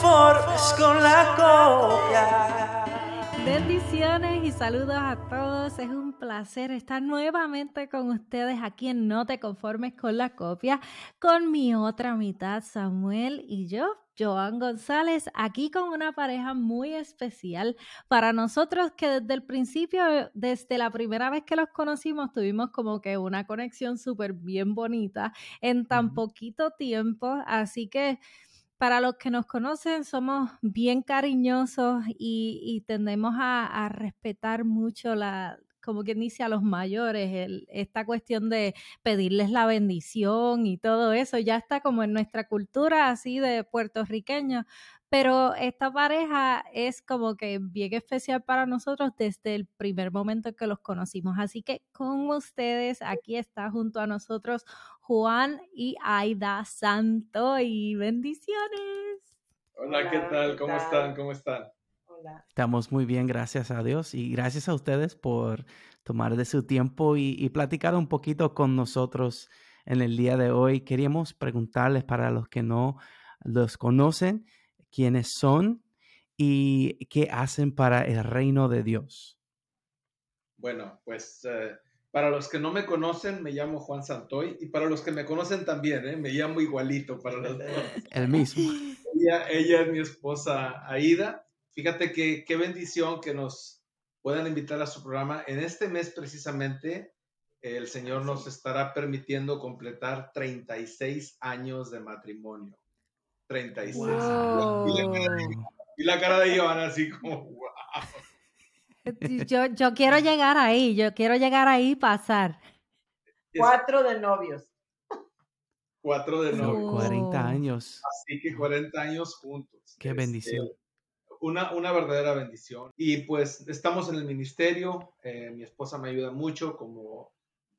conformes con la copia. Bendiciones y saludos a todos. Es un placer estar nuevamente con ustedes aquí en No te conformes con la copia, con mi otra mitad, Samuel y yo, Joan González, aquí con una pareja muy especial para nosotros que desde el principio, desde la primera vez que los conocimos, tuvimos como que una conexión súper bien bonita en tan poquito tiempo. Así que para los que nos conocen, somos bien cariñosos y, tendemos a, respetar mucho la, como quien dice, a los mayores, esta cuestión de pedirles la bendición y todo eso, ya está como en nuestra cultura así de puertorriqueño, pero esta pareja es como que bien especial para nosotros desde el primer momento que los conocimos. Así que con ustedes, aquí está junto a nosotros Juan y Aida Santo y bendiciones. Hola, ¿qué tal? ¿Cómo están? ¿Cómo están? Hola. Estamos muy bien, gracias a Dios y gracias a ustedes por tomar de su tiempo y, y platicar un poquito con nosotros en el día de hoy. Queríamos preguntarles para los que no los conocen, quiénes son y qué hacen para el reino de Dios. Bueno, pues eh, para los que no me conocen, me llamo Juan Santoy y para los que me conocen también, ¿eh? me llamo igualito para los El mismo. Ella, ella, es mi esposa Aida. Fíjate que qué bendición que nos puedan invitar a su programa. En este mes precisamente, el Señor nos estará permitiendo completar 36 años de matrimonio. 36. Y, la cara de, Iván así como, wow. Yo, yo quiero llegar ahí, yo quiero llegar ahí y pasar. Cuatro de novios. Cuatro de novios. 40 años. Así que 40 años juntos. Qué bendición. Este, una, una verdadera bendición. Y pues estamos en el ministerio, eh, mi esposa me ayuda mucho, como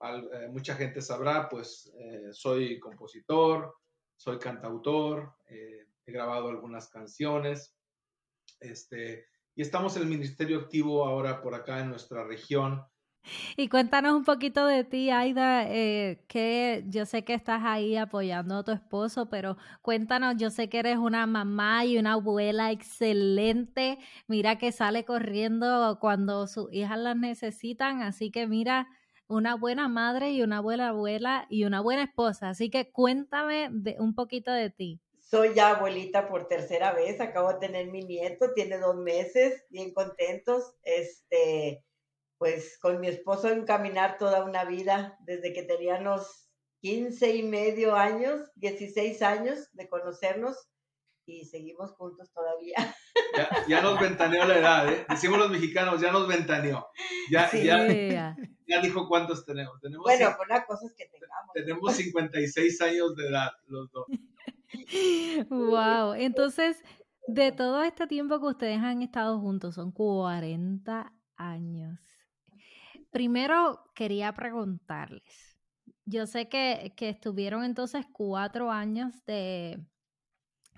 eh, mucha gente sabrá, pues eh, soy compositor, soy cantautor, eh, he grabado algunas canciones, este, y estamos en el Ministerio Activo ahora por acá en nuestra región. Y cuéntanos un poquito de ti, Aida, eh, que yo sé que estás ahí apoyando a tu esposo, pero cuéntanos, yo sé que eres una mamá y una abuela excelente, mira que sale corriendo cuando sus hijas las necesitan, así que mira, una buena madre y una buena abuela y una buena esposa. Así que cuéntame de, un poquito de ti. Soy ya abuelita por tercera vez, acabo de tener mi nieto, tiene dos meses, bien contentos. Este, pues con mi esposo encaminar toda una vida, desde que teníamos 15 y medio años, 16 años de conocernos y seguimos juntos todavía. Ya, nos ventaneó la edad, ¿eh? Decimos los mexicanos, ya nos ventaneó. Ya, ya, ya dijo cuántos tenemos. tenemos bueno, por la cosa es que tengamos. Tenemos 56 años de edad los dos. Wow, entonces, de todo este tiempo que ustedes han estado juntos, son 40 años. Primero quería preguntarles, yo sé que, que estuvieron entonces cuatro años de,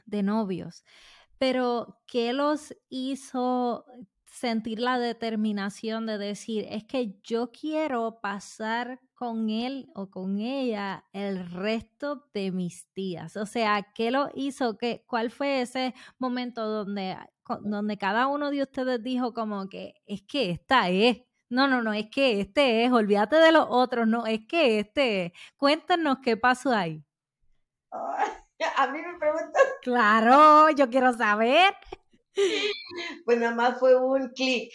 de novios, pero ¿qué los hizo sentir la determinación de decir, es que yo quiero pasar con él o con ella el resto de mis días. O sea, ¿qué lo hizo? ¿Qué, ¿Cuál fue ese momento donde, donde cada uno de ustedes dijo como que es que esta es? No, no, no, es que este es, olvídate de los otros, no, es que este es. Cuéntanos qué pasó ahí. a mí me preguntan. Claro, yo quiero saber. Pues nada más fue un clic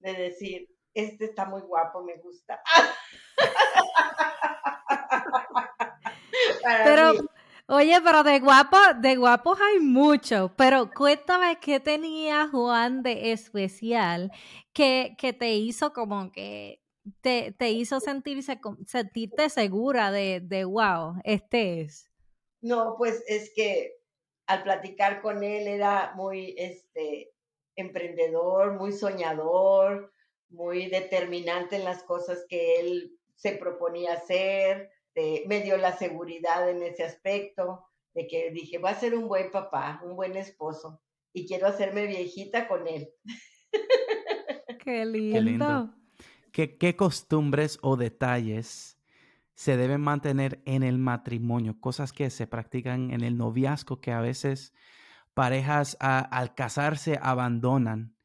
de decir, este está muy guapo, me gusta. pero, oye, pero de guapo, de guapos hay mucho. Pero cuéntame qué tenía Juan de especial que, que te hizo como que te, te hizo sentirse, sentirte segura de, de wow, este es. No, pues es que al platicar con él era muy este, emprendedor, muy soñador, muy determinante en las cosas que él se proponía hacer, me dio la seguridad en ese aspecto, de que dije, va a ser un buen papá, un buen esposo, y quiero hacerme viejita con él. Qué lindo. ¿Qué, costumbres o detalles se deben mantener en el matrimonio, cosas que se practican en el noviazgo que a veces parejas al casarse abandonan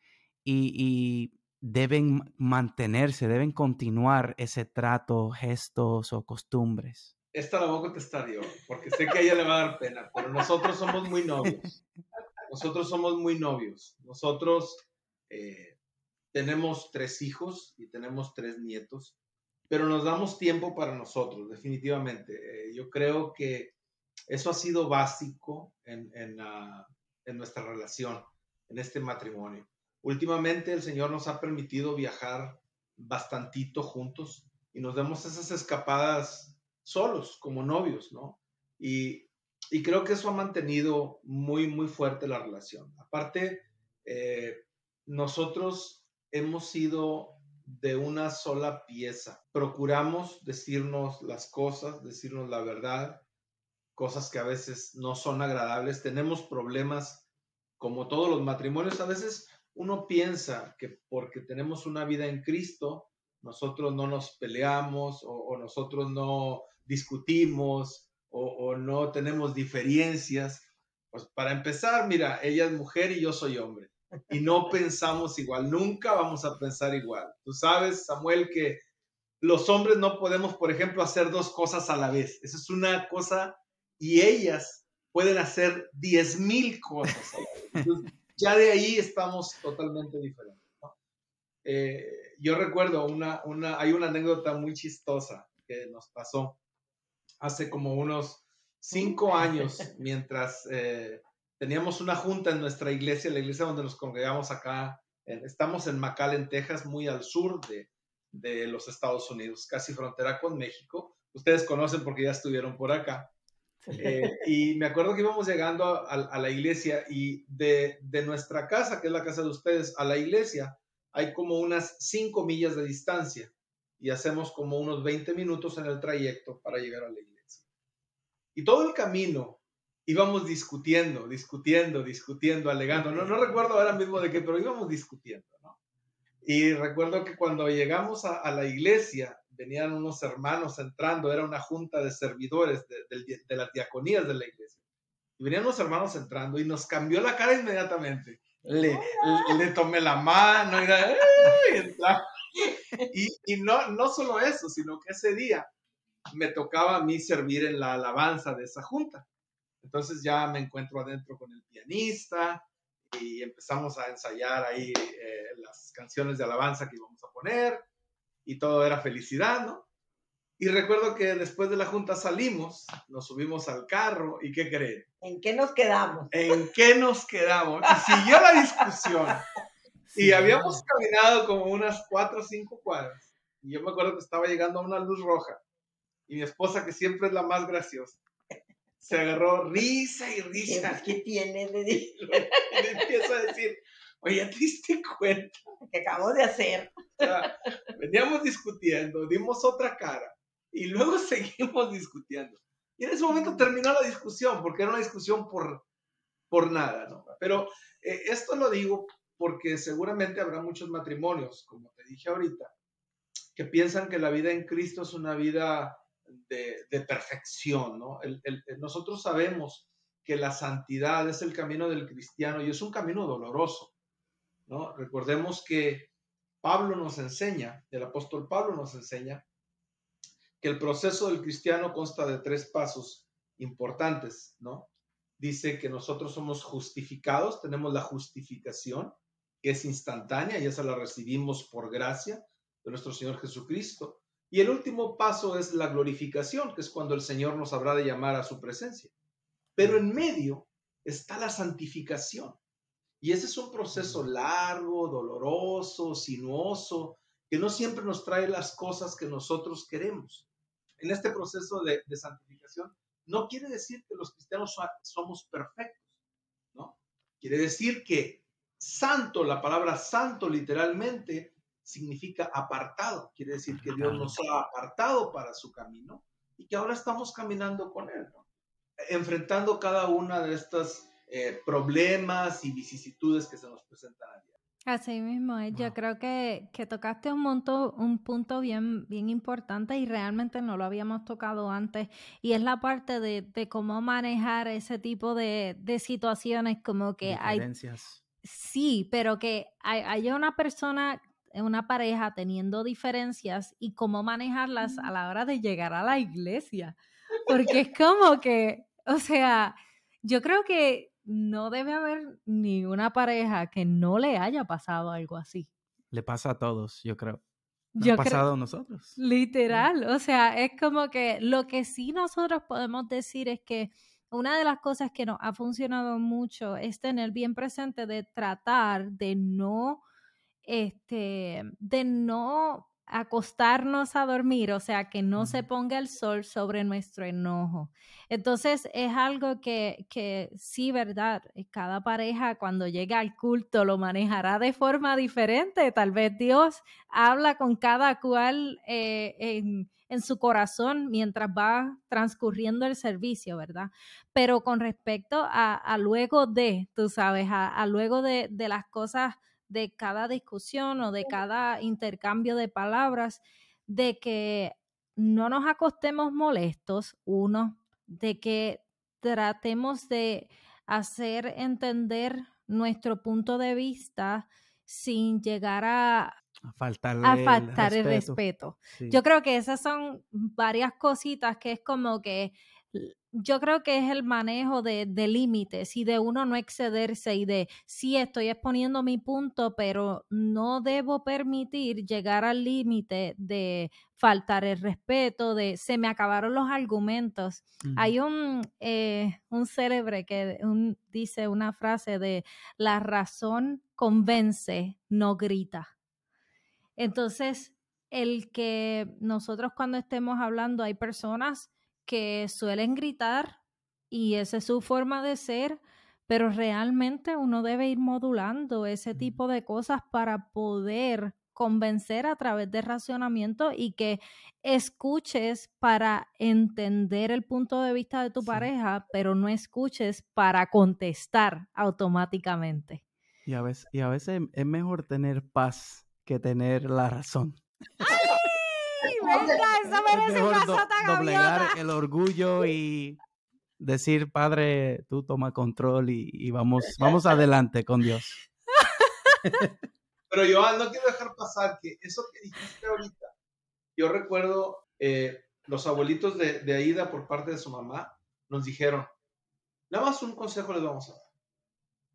y, deben mantenerse, deben continuar ese trato, gestos o costumbres? Esta la voy a contestar yo, porque sé que a ella le va a dar pena, pero nosotros somos muy novios. Nosotros somos muy novios. Nosotros eh, tenemos tres hijos y tenemos tres nietos, pero nos damos tiempo para nosotros, definitivamente. Eh, yo creo que eso ha sido básico en, en nuestra relación, en este matrimonio. Últimamente el Señor nos ha permitido viajar bastantito juntos y nos damos esas escapadas solos, como novios, ¿no? Y, creo que eso ha mantenido muy, muy fuerte la relación. Aparte, eh, nosotros hemos sido de una sola pieza. Procuramos decirnos las cosas, decirnos la verdad, cosas que a veces no son agradables. Tenemos problemas como todos los matrimonios. A veces uno piensa que porque tenemos una vida en Cristo, nosotros no nos peleamos o, nosotros no discutimos o, no tenemos diferencias. Pues para empezar, mira, ella es mujer y yo soy hombre. Y no pensamos igual, nunca vamos a pensar igual. Tú sabes, Samuel, que los hombres no podemos, por ejemplo, hacer dos cosas a la vez. Eso es una cosa y ellas pueden hacer diez mil cosas a la vez ya de ahí estamos totalmente diferentes. Eh, yo recuerdo una, una, hay una anécdota muy chistosa que nos pasó hace como unos cinco años, mientras eh, teníamos una junta en nuestra iglesia, la iglesia donde nos congregamos acá. estamos en McAllen, Texas, muy al sur de, de los Estados Unidos, casi frontera con México. Ustedes conocen porque ya estuvieron por acá. Eh, y me acuerdo que íbamos llegando a, la iglesia y de, nuestra casa, que es la casa de ustedes, a la iglesia, hay como unas 5 millas de distancia y hacemos como unos 20 minutos en el trayecto para llegar a la iglesia. Y todo el camino íbamos discutiendo, discutiendo, discutiendo, alegando. No, no recuerdo ahora mismo de qué, pero íbamos discutiendo. Y recuerdo que cuando llegamos a la iglesia, venían unos hermanos entrando, era una junta de servidores de, las diaconías de la iglesia. Y venían unos hermanos entrando y nos cambió la cara inmediatamente. Le, tomé la mano y, y, no, no solo eso, sino que ese día me tocaba a mí servir en la alabanza de esa junta. Entonces ya me encuentro adentro con el pianista y empezamos a ensayar ahí eh, las canciones de alabanza que íbamos a poner y todo era felicidad, ¿no? Y recuerdo que después de la junta salimos, nos subimos al carro y ¿qué creen? ¿En qué nos quedamos? ¿En qué nos quedamos? Y siguió la discusión. Y habíamos caminado como unas cuatro o cinco cuadras. Y yo me acuerdo que estaba llegando a una luz roja. Y mi esposa, que siempre es la más graciosa, se agarró risa y risa. ¿Qué, tiene de Y empieza a decir, oye, ¿te diste cuenta? Que acabo de hacer. veníamos discutiendo, dimos otra cara y luego seguimos discutiendo. Y en ese momento terminó la discusión, porque era una discusión por, por nada, ¿no? Pero eh, esto lo digo porque seguramente habrá muchos matrimonios, como te dije ahorita, que piensan que la vida en Cristo es una vida de, de perfección, ¿no? nosotros sabemos que la santidad es el camino del cristiano y es un camino doloroso. ¿No? Recordemos que Pablo nos enseña, el apóstol Pablo nos enseña, que el proceso del cristiano consta de tres pasos importantes, ¿no? Dice que nosotros somos justificados, tenemos la justificación, que es instantánea y esa la recibimos por gracia de nuestro Señor Jesucristo. Y el último paso es la glorificación, que es cuando el Señor nos habrá de llamar a su presencia. Pero en medio está la santificación. Y ese es un proceso largo, doloroso, sinuoso, que no siempre nos trae las cosas que nosotros queremos. En este proceso de, santificación, no quiere decir que los cristianos somos perfectos, ¿no? Quiere decir que santo, la palabra santo literalmente significa apartado, quiere decir que Dios nos ha apartado para su camino y que ahora estamos caminando con Él, ¿no? enfrentando cada una de estas eh, problemas y vicisitudes que se nos presentan a. Así mismo es. Yo creo que, que tocaste un, monto, un punto bien, bien importante y realmente no lo habíamos tocado antes. Y es la parte de, de cómo manejar ese tipo de, de situaciones como que hay... Sí, pero que hay, hay una persona, una pareja teniendo diferencias y cómo manejarlas a la hora de llegar a la iglesia. Porque es como que, o sea, yo creo que no debe haber ni una pareja que no le haya pasado algo así. Le pasa a todos, yo creo. Nos Yo ha creo- pasado a nosotros. Literal, o sea, es como que lo que sí nosotros podemos decir es que una de las cosas que nos ha funcionado mucho es tener bien presente de tratar de no, este, de no acostarnos a dormir, o sea, que no se ponga el sol sobre nuestro enojo. Entonces, es algo que, que sí, ¿verdad? Cada pareja cuando llega al culto lo manejará de forma diferente. Tal vez Dios habla con cada cual eh, en, en su corazón mientras va transcurriendo el servicio, ¿verdad? Pero con respecto a, a luego de, tú sabes, a, a luego de, de las cosas de cada discusión o de cada intercambio de palabras, de que no nos acostemos molestos, uno, de que tratemos de hacer entender nuestro punto de vista sin llegar a, A faltarle a el faltar el respeto. respeto. Sí. Yo creo que esas son varias cositas que es como que yo creo que es el manejo de, de límites y de uno no excederse y de sí estoy exponiendo mi punto, pero no debo permitir llegar al límite de faltar el respeto, de se me acabaron los argumentos. Hay un, eh, un célebre que un- dice una frase de la razón convence, no grita. Entonces, el que nosotros cuando estemos hablando hay personas que suelen gritar y esa es su forma de ser, pero realmente uno debe ir modulando ese Ujú. tipo de cosas para poder convencer a través de racionamiento y que escuches para entender el punto de vista de tu Sí. pareja, pero no escuches para contestar automáticamente. Y a veces, y a veces es mejor tener paz que tener la razón. Venga, eso Es merece una doblegar el orgullo y decir, Padre, tú toma control y, y vamos, vamos adelante con Dios. Pero yo no quiero dejar pasar que eso que dijiste ahorita, yo recuerdo eh, los abuelitos de, de Aida por parte de su mamá nos dijeron, nada más un consejo les vamos a dar,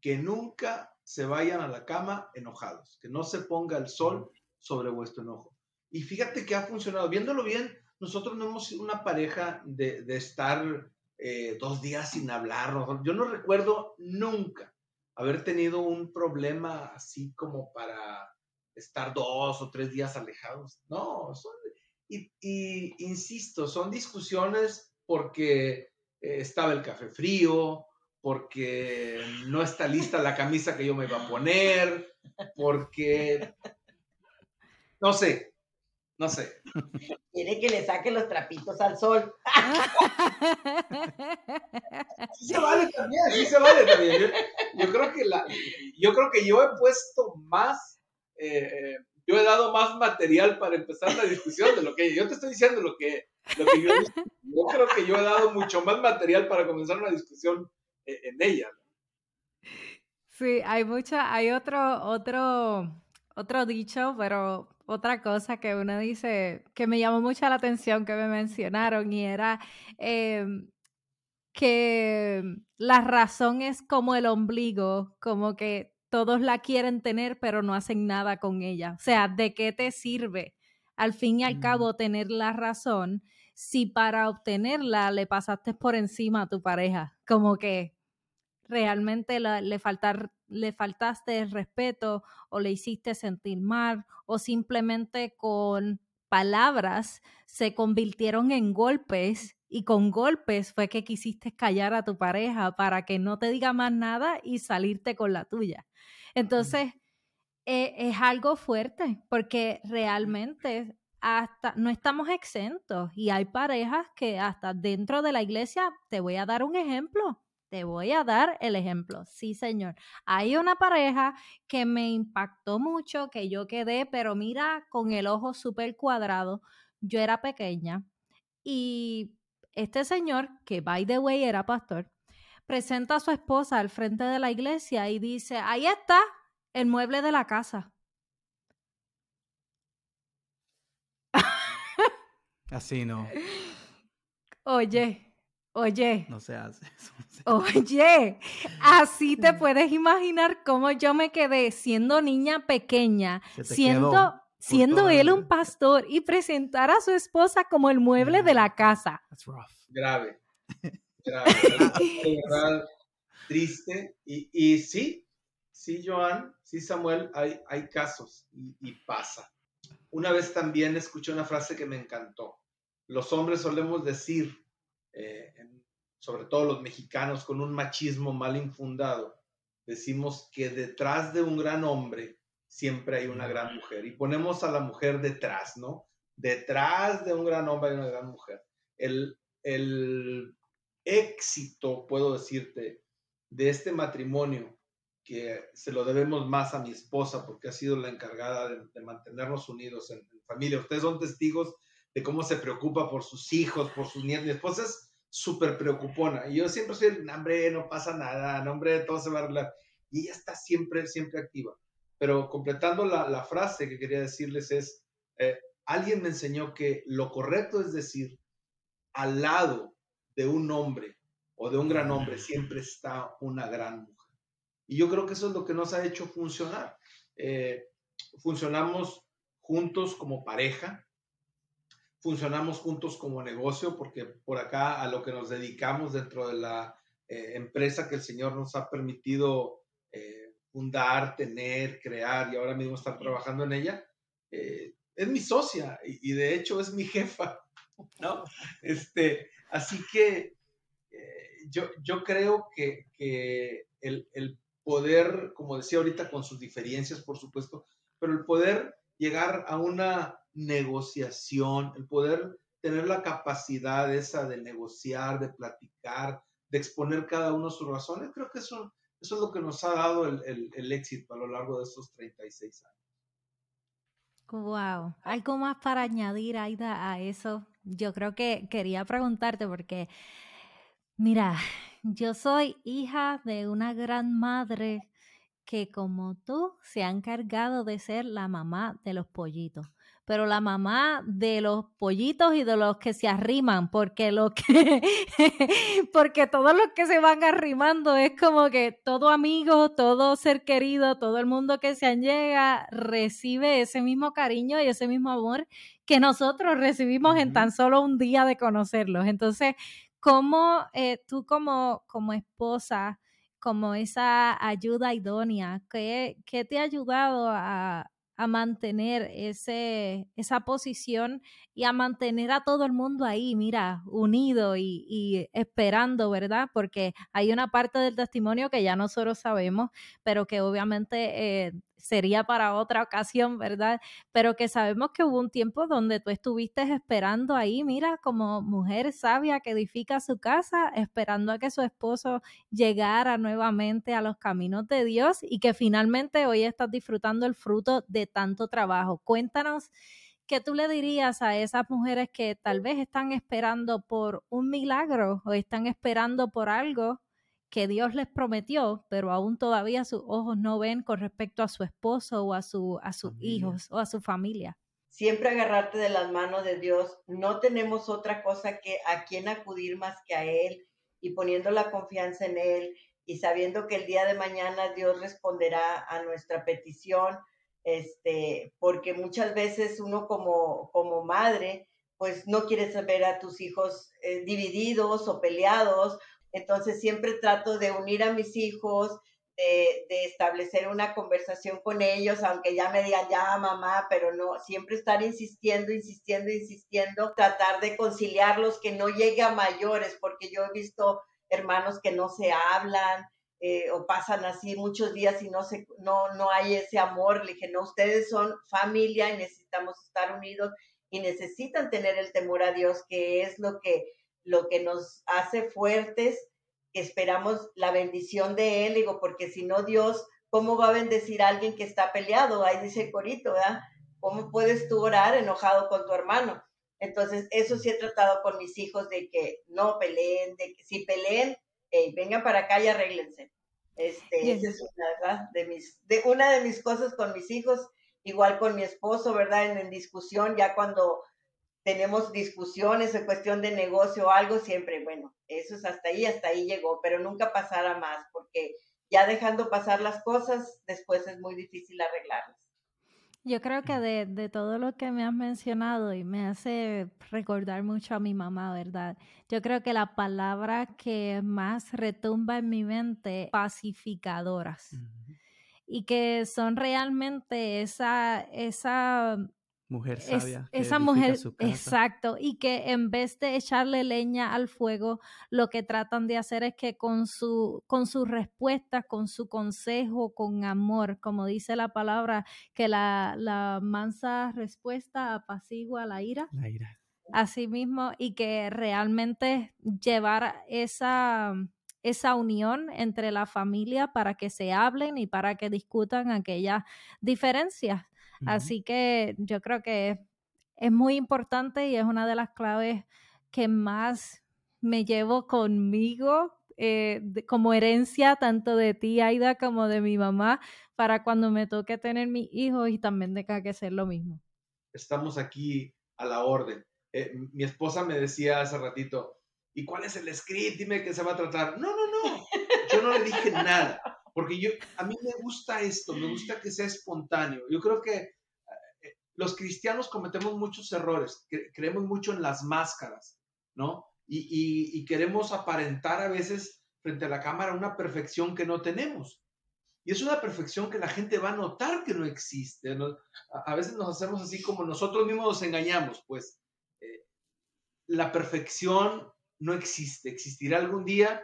que nunca se vayan a la cama enojados, que no se ponga el sol sobre vuestro enojo. Y fíjate que ha funcionado, viéndolo bien, nosotros no hemos sido una pareja de, de estar eh, dos días sin hablarnos. Yo no recuerdo nunca haber tenido un problema así como para estar dos o tres días alejados. No, son, y, y, insisto, son discusiones porque eh, estaba el café frío, porque no está lista la camisa que yo me iba a poner, porque no sé, no sé. Quiere que le saque los trapitos al sol. Sí se vale también, sí se vale también. Yo, yo creo que la, yo creo que yo he puesto más, eh, yo he dado más material para empezar la discusión de lo que yo te estoy diciendo lo que, lo que yo, yo creo que yo he dado mucho más material para comenzar una discusión eh, en ella. Sí, hay mucha, hay otro, otro, otro dicho, pero otra cosa que uno dice que me llamó mucho la atención que me mencionaron y era eh, que la razón es como el ombligo, como que todos la quieren tener pero no hacen nada con ella. O sea, ¿de qué te sirve al fin y al Mm. cabo tener la razón si para obtenerla le pasaste por encima a tu pareja? Como que realmente la- le, faltar, le faltaste el respeto o le hiciste sentir mal o simplemente con palabras se convirtieron en golpes y con golpes fue que quisiste callar a tu pareja para que no te diga más nada y salirte con la tuya. Entonces, eh, es algo fuerte porque realmente hasta no estamos exentos y hay parejas que hasta dentro de la iglesia, te voy a dar un ejemplo, Te voy a dar el ejemplo. Sí, señor. Hay una pareja que me impactó mucho, que yo quedé, pero mira, con el ojo súper cuadrado. Yo era pequeña y este señor, que by the way era pastor, presenta a su esposa al frente de la iglesia y dice, ahí está el mueble de la casa. Así no. Oye, Oye. No se hace eso. Oye, así te puedes imaginar cómo yo me quedé siendo niña pequeña, siendo, siendo él un pastor y presentar a su esposa como el mueble de la casa. Grave. Grave. verdad, triste. Y, y, sí, sí, Joan, sí, Samuel, hay, hay casos y, y pasa. Una vez también escuché una frase que me encantó. Los hombres solemos decir eh, sobre todo los mexicanos, con un machismo mal infundado, decimos que detrás de un gran hombre siempre hay una gran mujer y ponemos a la mujer detrás, ¿no? Detrás de un gran hombre hay una gran mujer. El, el éxito, puedo decirte, de este matrimonio, que se lo debemos más a mi esposa porque ha sido la encargada de, mantenernos unidos en, en, familia. Ustedes son testigos de cómo se preocupa por sus hijos, por sus nietos. Mi esposa es súper preocupona. Y yo siempre soy, el, hombre, no pasa nada, hombre, todo se va a arreglar. Y ella está siempre, siempre activa. Pero completando la, la frase que quería decirles es, eh, alguien me enseñó que lo correcto es decir, al lado de un hombre o de un gran hombre siempre está una gran mujer. Y yo creo que eso es lo que nos ha hecho funcionar. Eh, funcionamos juntos como pareja, funcionamos juntos como negocio, porque por acá a lo que nos dedicamos dentro de la eh, empresa que el Señor nos ha permitido eh, fundar, tener, crear y ahora mismo estar trabajando en ella, eh, es mi socia y, de hecho es mi jefa, ¿no? Este, así que yo, yo creo que, que el, el poder, como decía ahorita, con sus diferencias, por supuesto, pero el poder llegar a una negociación, el poder tener la capacidad esa de negociar, de platicar, de exponer cada uno sus razones, creo que eso, eso es lo que nos ha dado el, éxito a lo largo de estos 36 años. Wow, algo más para añadir, Aida, a eso. Yo creo que quería preguntarte porque, mira, yo soy hija de una gran madre que como tú se ha encargado de ser la mamá de los pollitos pero la mamá de los pollitos y de los que se arriman, porque lo que, porque todos los que se van arrimando es como que todo amigo, todo ser querido, todo el mundo que se llega recibe ese mismo cariño y ese mismo amor que nosotros recibimos en tan solo un día de conocerlos. Entonces, ¿cómo eh, tú como, como esposa, como esa ayuda idónea, qué, qué te ha ayudado a, a mantener ese, esa posición y a mantener a todo el mundo ahí, mira, unido y, esperando, ¿verdad? Porque hay una parte del testimonio que ya nosotros sabemos, pero que obviamente eh, sería para otra ocasión, ¿verdad? Pero que sabemos que hubo un tiempo donde tú estuviste esperando ahí, mira, como mujer sabia que edifica su casa, esperando a que su esposo llegara nuevamente a los caminos de Dios y que finalmente hoy estás disfrutando el fruto de tanto trabajo. Cuéntanos. ¿Qué tú le dirías a esas mujeres que tal vez están esperando por un milagro o están esperando por algo que Dios les prometió, pero aún todavía sus ojos no ven con respecto a su esposo o a, su, a sus hijos o a su familia. Siempre agarrarte de las manos de Dios. No tenemos otra cosa que a quien acudir más que a Él y poniendo la confianza en Él y sabiendo que el día de mañana Dios responderá a nuestra petición, este, porque muchas veces uno como, como madre, pues no quiere ver a tus hijos eh, divididos o peleados entonces siempre trato de unir a mis hijos, de, establecer una conversación con ellos, aunque ya me digan ya mamá, pero no, siempre estar insistiendo, insistiendo, insistiendo, tratar de conciliarlos, que no llegue a mayores, porque yo he visto hermanos que no se hablan, eh, o pasan así muchos días y no, se, no, no hay ese amor. Le dije, no, ustedes son familia y necesitamos estar unidos y necesitan tener el temor a Dios, que es lo que lo que nos hace fuertes esperamos la bendición de Él, digo, porque si no Dios, ¿cómo va a bendecir a alguien que está peleado? Ahí dice Corito, ¿verdad? ¿Cómo puedes tú orar enojado con tu hermano? Entonces, eso sí he tratado con mis hijos de que no peleen, de que si peleen, vengan para acá y arréglense. Este, esa es una de mis, de una de mis cosas con mis hijos, igual con mi esposo, ¿verdad? En, en discusión, ya cuando tenemos discusiones en cuestión de negocio o algo, siempre, bueno, eso es hasta ahí, hasta ahí llegó, pero nunca pasara más, porque ya dejando pasar las cosas, después es muy difícil arreglarlas. Yo creo que de, de, todo lo que me has mencionado y me hace recordar mucho a mi mamá, ¿verdad? Yo creo que la palabra que más retumba en mi mente, pacificadoras. Y que son realmente esa, esa mujer sabia. esa mujer, exacto, y que en vez de echarle leña al fuego, lo que tratan de hacer es que con su, con sus respuestas, con su consejo, con amor, como dice la palabra, que la, la mansa respuesta apacigua la ira. La ira. Así mismo, y que realmente llevar esa esa unión entre la familia para que se hablen y para que discutan aquellas diferencias Así que yo creo que es muy importante y es una de las claves que más me llevo conmigo eh, como herencia tanto de ti, Aida, como de mi mamá, para cuando me toque tener mis hijos y también tenga que ser lo mismo. Estamos aquí a la orden. Eh, mi esposa me decía hace ratito, ¿y cuál es el script? Dime qué se va a tratar. No, no, no. Yo no le dije nada. Porque yo, a mí me gusta esto, me gusta que sea espontáneo. Yo creo que eh, los cristianos cometemos muchos errores, creemos mucho en las máscaras, ¿no? Y, queremos aparentar a veces frente a la cámara una perfección que no tenemos. Y es una perfección que la gente va a notar que no existe. A, veces nos hacemos así como nosotros mismos nos engañamos, pues eh, la perfección no existe. Existirá algún día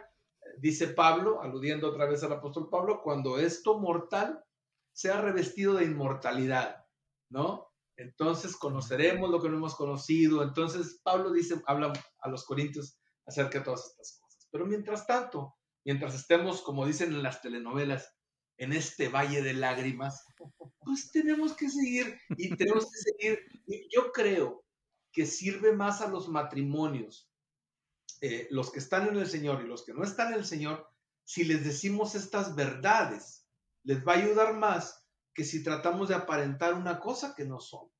dice Pablo, aludiendo otra vez al apóstol Pablo, cuando esto mortal sea revestido de inmortalidad, ¿no? Entonces conoceremos lo que no hemos conocido. Entonces Pablo dice, habla a los corintios acerca de todas estas cosas. Pero mientras tanto, mientras estemos, como dicen en las telenovelas, en este valle de lágrimas, pues tenemos que seguir y tenemos que seguir. Yo creo que sirve más a los matrimonios eh, los que están en el Señor y los que no están en el Señor, si les decimos estas verdades, les va a ayudar más que si tratamos de aparentar una cosa que no somos.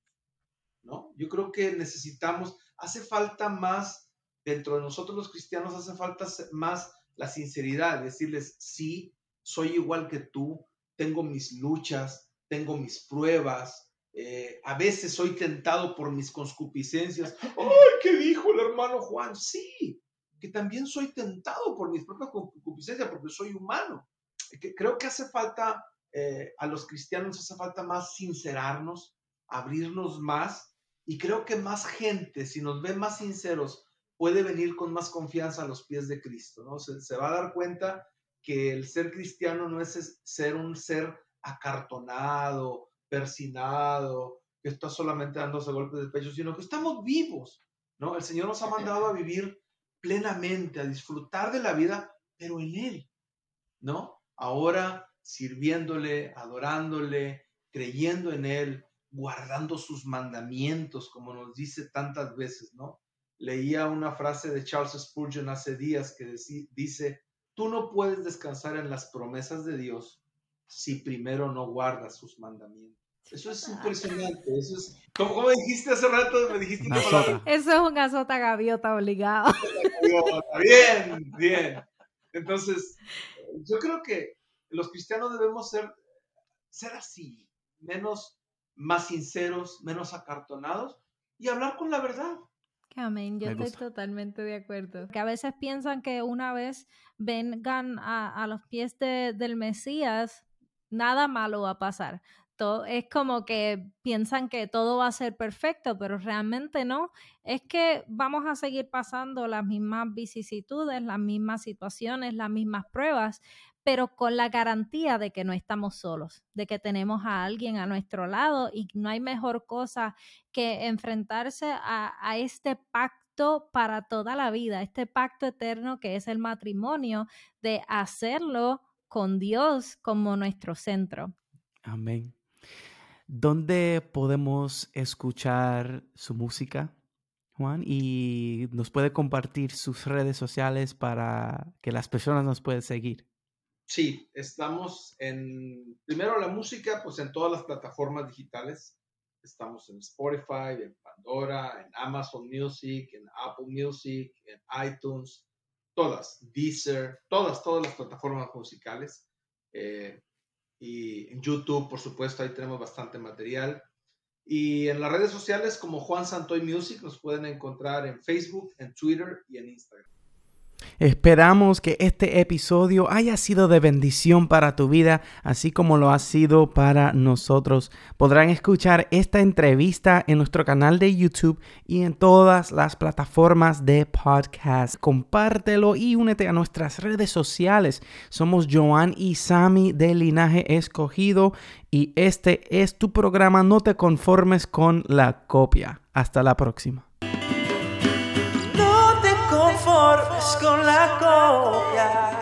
¿no? Yo creo que necesitamos, hace falta más, dentro de nosotros los cristianos, hace falta más la sinceridad, decirles, sí, soy igual que tú, tengo mis luchas, tengo mis pruebas, eh, a veces soy tentado por mis conscupiscencias. ¡Ay, qué dijo el hermano Juan! Sí, que también soy tentado por mis propias concupiscencias, porque soy humano. Que creo que hace falta, eh, a los cristianos hace falta más sincerarnos, abrirnos más, y creo que más gente, si nos ve más sinceros, puede venir con más confianza a los pies de Cristo, ¿no? Se, se va a dar cuenta que el ser cristiano no es ser un ser acartonado, persinado, que está solamente dándose golpes de pecho, sino que estamos vivos, ¿no? El Señor nos ha mandado a vivir plenamente, a disfrutar de la vida, pero en Él, ¿no? Ahora sirviéndole, adorándole, creyendo en Él, guardando sus mandamientos, como nos dice tantas veces, ¿no? Leía una frase de Charles Spurgeon hace días que dice, tú no puedes descansar en las promesas de Dios si primero no guardas sus mandamientos. Eso es impresionante. Eso es, como, dijiste hace rato, me dijiste Eso es un azota gaviota obligado. Bien, bien. Entonces, yo creo que los cristianos debemos ser, ser así, menos, más sinceros, menos acartonados y hablar con la verdad. Amén, yo estoy totalmente de acuerdo. Que a veces piensan que una vez vengan a, a los pies de, del Mesías, nada malo va a pasar es como que piensan que todo va a ser perfecto, pero realmente no. Es que vamos a seguir pasando las mismas vicisitudes, las mismas situaciones, las mismas pruebas, pero con la garantía de que no estamos solos, de que tenemos a alguien a nuestro lado y no hay mejor cosa que enfrentarse a, a este pacto pacto para toda la vida, este pacto eterno que es el matrimonio, de hacerlo con Dios como nuestro centro. Amén. ¿Dónde podemos escuchar su música, Juan? Y nos puede compartir sus redes sociales para que las personas nos puedan seguir. Sí, estamos en, primero la música, pues en todas las plataformas digitales. Estamos en Spotify, en Pandora, en Amazon Music, en Apple Music, en iTunes, todas, Deezer, todas, todas las plataformas musicales. Eh, y en YouTube, por supuesto, ahí tenemos bastante material. Y en las redes sociales como Juan Santoy Music nos pueden encontrar en Facebook, en Twitter y en Instagram. Esperamos que este episodio haya sido de bendición para tu vida, así como lo ha sido para nosotros. Podrán escuchar esta entrevista en nuestro canal de YouTube y en todas las plataformas de podcast. Compártelo y únete a nuestras redes sociales. Somos Joan y Sami de Linaje Escogido y este es tu programa No te conformes con la copia. Hasta la próxima. Conformes con la copia.